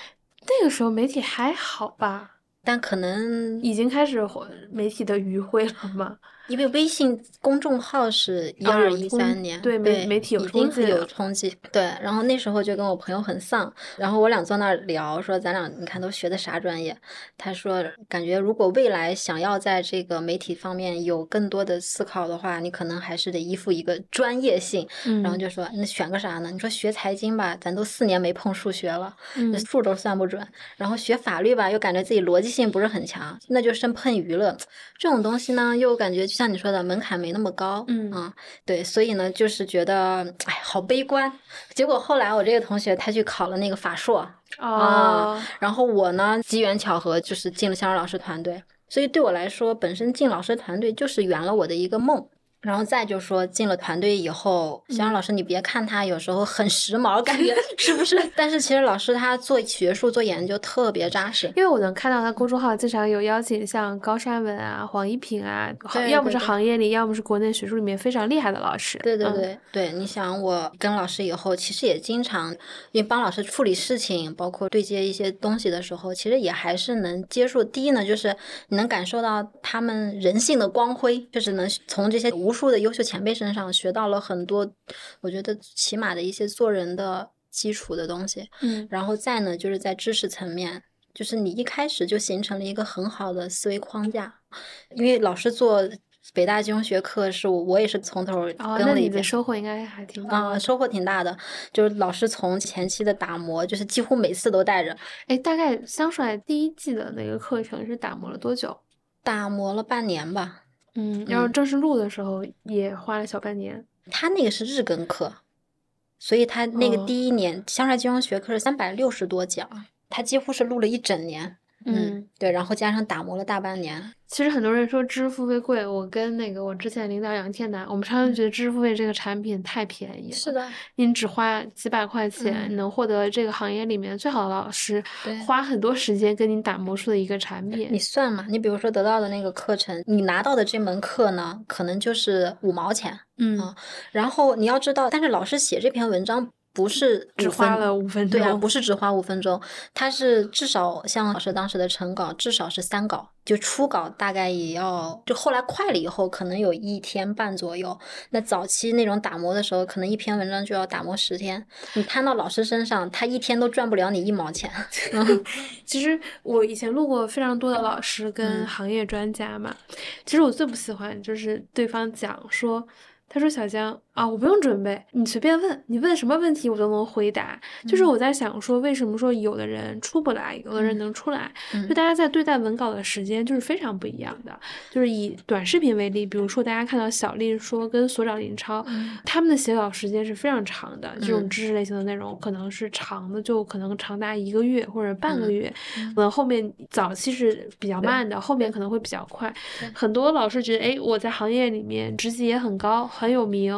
那个时候媒体还好吧？但可能已经开始媒体的余晖了吗？因为微信公众号是一啊二一三年，对媒媒体有冲击有冲击，对。然后那时候就跟我朋友很丧，然后我俩坐那儿聊，说咱俩你看都学的啥专业？他说感觉如果未来想要在这个媒体方面有更多的思考的话，你可能还是得依附一个专业性。嗯，然后就说那选个啥呢？你说学财经吧，咱都四年没碰数学了，嗯数都算不准。然后学法律吧，又感觉自己逻辑性不是很强，那就剩碰娱乐这种东西呢，又感觉就像你说的门槛没那么高，嗯啊，对，所以呢，就是觉得哎，好悲观。结果后来我这个同学他去考了那个法硕，啊，然后我呢机缘巧合就是进了香儿老师团队，所以对我来说，本身进老师团队就是圆了我的一个梦。然后再就说进了团队以后，香儿老师，你别看他有时候很时髦，感觉是不是？但是其实老师他做学术、做研究特别扎实。因为我能看到他公众号经常有邀请像高山文啊、黄一平啊，要么是行业里，要么是国内学术里面非常厉害的老师。嗯对对对、对，你想我跟老师以后，其实也经常因为帮老师处理事情，包括对接一些东西的时候，其实也还是能接触。第一呢，就是你能感受到他们人性的光辉，就是能从这些无数的优秀前辈身上学到了很多，我觉得起码的一些做人的基础的东西。嗯然后再呢，就是在知识层面，就是你一开始就形成了一个很好的思维框架，因为老师做北大金融学课是我我也是从头跟哦，那你的了一遍。收获应该还挺高啊、的。收获挺大的，就是老师从前期的打磨，就是几乎每次都带着，哎，大概香帅第一季的那个课程是打磨了多久？打磨了半年吧。嗯，然后嗯正式录的时候也花了小半年。他那个是日更课，所以他那个哦第一年香帅金融学课是三百六十多讲，他几乎是录了一整年。嗯，对，然后加上打磨了大半年。其实很多人说知识付费贵，我跟那个我之前领导杨天南，我们常常觉得知识付费这个产品太便宜了。是的，你只花几百块钱，能获得这个行业里面最好的老师，花很多时间跟你打磨出的一个产品。你算嘛？你比如说得到的那个课程，你拿到的这门课呢，可能就是五毛钱。嗯，然后你要知道，但是老师写这篇文章。不是只花了五分钟，对啊，不是只花五分钟，他是至少像老师当时的成稿至少是三稿，就初稿大概也要，就后来快了以后可能有一天半左右。那早期那种打磨的时候，可能一篇文章就要打磨十天。你摊到老师身上，他一天都赚不了你一毛钱。其实我以前录过非常多的老师跟行业专家嘛，其实我最不喜欢就是对方讲说。他说：“小江啊，我不用准备，你随便问，你问什么问题我都能回答。就是我在想说，为什么说有的人出不来，有的人能出来？就大家在对待文稿的时间就是非常不一样的。就是以短视频为例，比如说大家看到小丽说跟所长林超，他们的写稿时间是非常长的。这种知识类型的内容可能是长的，就可能长达一个月或者半个月。可能后面早期是比较慢的，后面可能会比较快。很多老师觉得，哎，我在行业里面职级也很高。”很有名，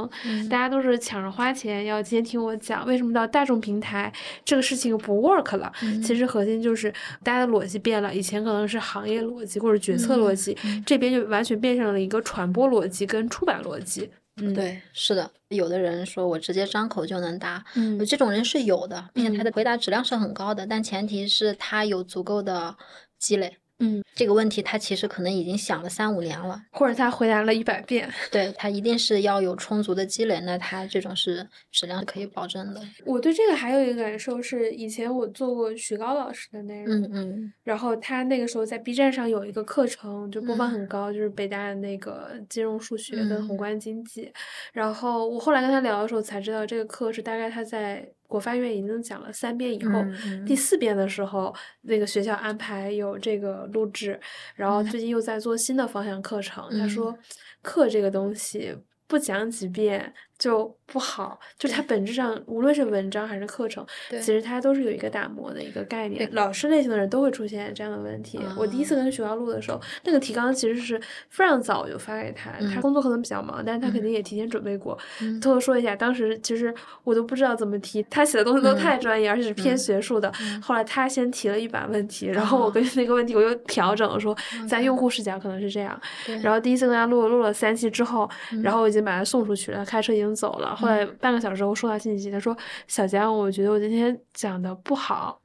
大家都是抢着花钱要今天听我讲为什么到大众平台这个事情不 work 了。其实核心就是大家的逻辑变了，以前可能是行业逻辑或者决策逻辑，这边就完全变成了一个传播逻辑跟出版逻辑。嗯，对，是的，有的人说我直接张口就能答，嗯，这种人是有的，并且他的回答质量是很高的，但前提是他有足够的积累。嗯，这个问题他其实可能已经想了三五年了，或者他回答了一百遍。对他一定是要有充足的积累，那他这种是质量可以保证的。我对这个还有一个感受是，以前我做过徐高老师的内容，嗯嗯，然后他那个时候在 B 站上有一个课程，就播放很高，就是北大的那个金融数学跟宏观经济。然后我后来跟他聊的时候才知道，这个课是大概他在。国发院已经讲了三遍以后，第四遍的时候，那个学校安排有这个录制，然后最近又在做新的方向课程。他说，课这个东西不讲几遍。就不好，就它本质上，无论是文章还是课程，其实它都是有一个打磨的一个概念。老师类型的人都会出现这样的问题。我第一次跟学校录的时候，那个提纲其实是非常早就发给他，他工作可能比较忙，但是他肯定也提前准备过。偷偷说一下，当时其实我都不知道怎么提，他写的东西都太专业，而且是偏学术的。后来他先提了一版问题，然后我根据那个问题我又调整说，在用户视角可能是这样。然后第一次跟他录录了三期之后，然后我已经把他送出去了，开车已经。走了。后来半个小时后收到信息，他说：“小江，我觉得我今天讲的不好，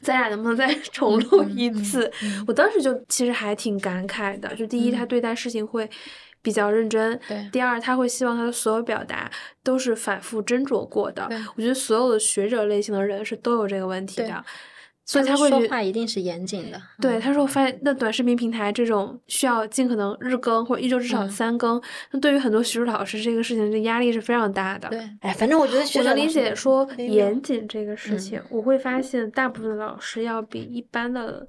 咱俩能不能再重录一次？”我当时就其实还挺感慨的。就第一，他对待事情会比较认真；第二，他会希望他的所有表达都是反复斟酌过的。我觉得所有的学者类型的人是都有这个问题的。所以他会说话一定是严谨的。对，他说我发现那短视频平台这种需要尽可能日更或者一周至少三更，那对于很多学术老师这个事情，这压力是非常大的。对，哎，反正我觉得我能理解说严谨这个事情，我会发现大部分的老师要比一般的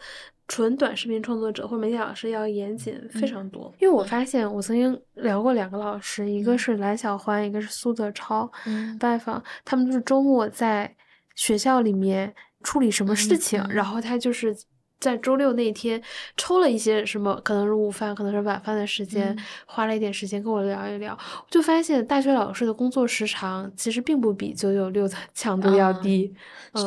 纯短视频创作者或媒体老师要严谨非常多。因为我发现我曾经聊过两个老师，一个是蓝小欢，一个是苏泽超，拜访他们就是周末在学校里面。处理什么事情，然后他就是在周六那天抽了一些什么，可能是午饭，可能是晚饭的时间，花了一点时间跟我聊一聊，就发现大学老师的工作时长其实并不比九九六的 强度要低。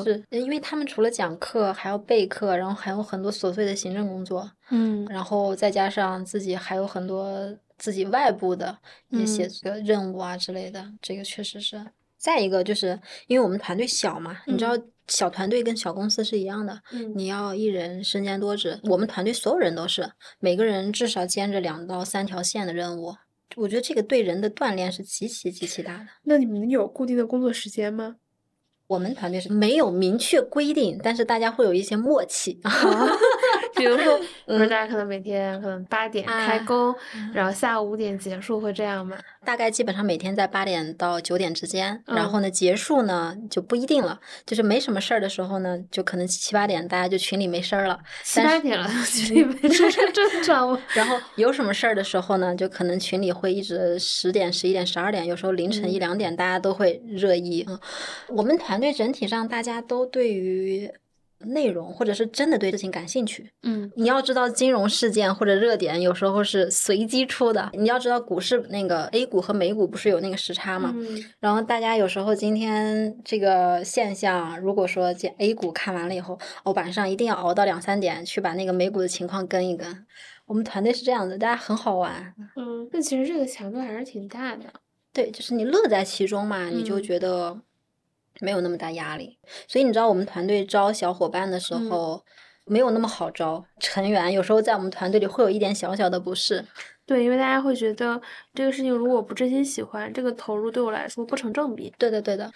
是因为他们除了讲课，还要备课，然后还有很多琐碎的行政工作。嗯，然后再加上自己还有很多自己外部的一些任务啊之类的，这个确实是。再一个就是因为我们团队小嘛，你知道。小团队跟小公司是一样的，你要一人身兼多职。我们团队所有人都是，每个人至少兼着两到三条线的任务。我觉得这个对人的锻炼是极其极其大的。那你们有固定的工作时间吗？我们团队是没有明确规定，但是大家会有一些默契。比如说，比如大家可能每天可能八点开工，然后下午五点结束，会这样吗？大概基本上每天在八点到九点之间，然后呢结束呢就不一定了，就是没什么事儿的时候呢，就可能七八点大家就群里没声儿了。七八点了，群里没事儿正常。然后有什么事儿的时候呢，就可能群里会一直十点、十一点、十二点，有时候凌晨一两点，大家都会热议。我们团队整体上大家都对于。内容，或者是真的对事情感兴趣。嗯你要知道，金融事件或者热点有时候是随机出的。你要知道，股市那个 A 股和美股不是有那个时差嘛？嗯然后大家有时候今天这个现象，如果说这 A 股看完了以后，哦晚上一定要熬到两三点去把那个美股的情况跟一跟。我们团队是这样的，大家很好玩，嗯，那其实这个强度还是挺大的。对，就是你乐在其中嘛，你就嗯觉得没有那么大压力。所以你知道我们团队招小伙伴的时嗯候。没有那么好招，成员有时候在我们团队里会有一点小小的不适。对，因为大家会觉得这个事情如果不真心喜欢，这个投入对我来说不成正比。对的，对的。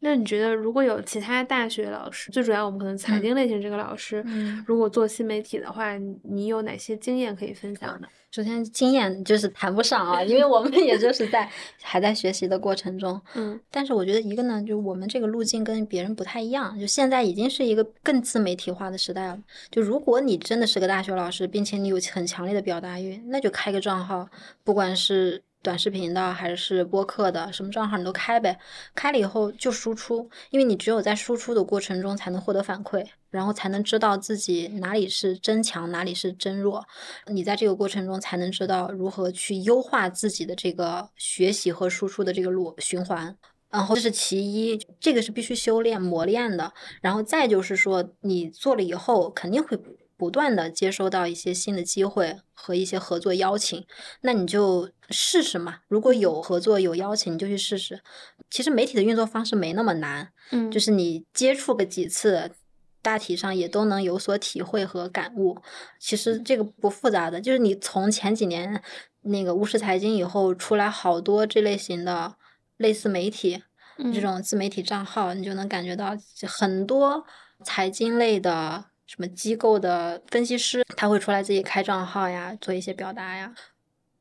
那你觉得如果有其他大学老师，最主要我们可能财嗯经类型这个老师，嗯如果做新媒体的话，你你有哪些经验可以分享的？首先，经验就是谈不上啊，因为我们 也就是在还在学习的过程中。嗯但是我觉得一个呢，就我们这个路径跟别人不太一样，就现在已经是一个更自媒体化的时代了。就如果你真的是个大学老师，并且你有很强烈的表达欲，那就开个账号，不管是短视频的还是播客的，什么账号你都开呗。开了以后就输出，因为你只有在输出的过程中才能获得反馈，然后才能知道自己哪里是真强，哪里是真弱。你在这个过程中才能知道如何去优化自己的这个学习和输出的这个路循环。然后这是其一，这个是必须修炼磨练的。然后再就是说，你做了以后肯定会不断的接收到一些新的机会和一些合作邀请，那你就试试嘛。如果有合作有邀请，你就去试试。其实媒体的运作方式没那么难，嗯，就是你接触个几次，大体上也都能有所体会和感悟。其实这个不复杂的，就是你从前几年那个巫师财经以后，出来好多这类型的类似媒体嗯这种自媒体账号，你就能感觉到很多财经类的。什么机构的分析师，他会出来自己开账号呀，做一些表达呀。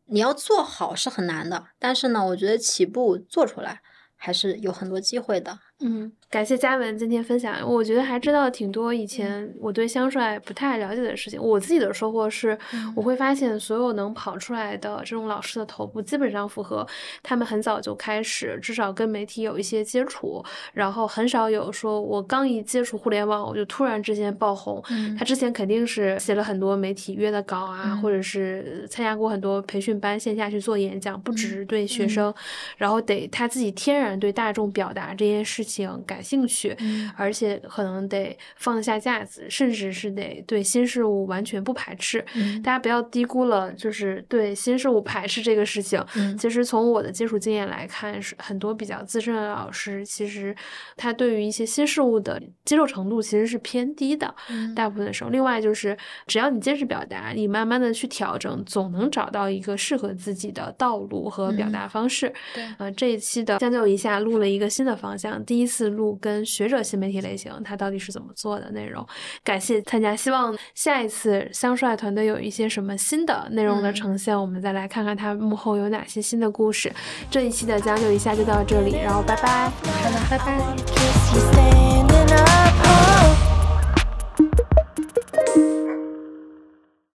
你要做好是很难的，但是呢，我觉得起步做出来还是有很多机会的。嗯，感谢嘉文今天分享，我觉得还知道挺多以前我对香帅不太了解的事情。我自己的收获是，我会发现所有能跑出来的这种老师的头部，基本上符合他们很早就开始，至少跟媒体有一些接触，然后很少有说我刚一接触互联网，我就突然之间爆红。嗯他之前肯定是写了很多媒体约的稿啊，嗯或者是参加过很多培训班，线下去做演讲，不只是对学生，然后得他自己天然对大众表达这件事情感兴趣，嗯而且可能得放下架子，甚至是得对新事物完全不排斥。嗯大家不要低估了，就是对新事物排斥这个事情。嗯其实从我的接触经验来看，是很多比较资深的老师，其实他对于一些新事物的接受程度其实是偏低的。嗯大部分的时候，另外就是只要你坚持表达，你慢慢的去调整，总能找到一个适合自己的道路和表达方式。对呃，这一期的将就一下录了一个新的方向，第一次录跟学者新媒体类型，它到底是怎么做的内容。感谢参加，希望下一次香帅团队有一些什么新的内容的嗯呈现，我们再来看看它幕后有哪些新的故事。这一期的将就一下就到这里，然后拜拜。好的，拜拜。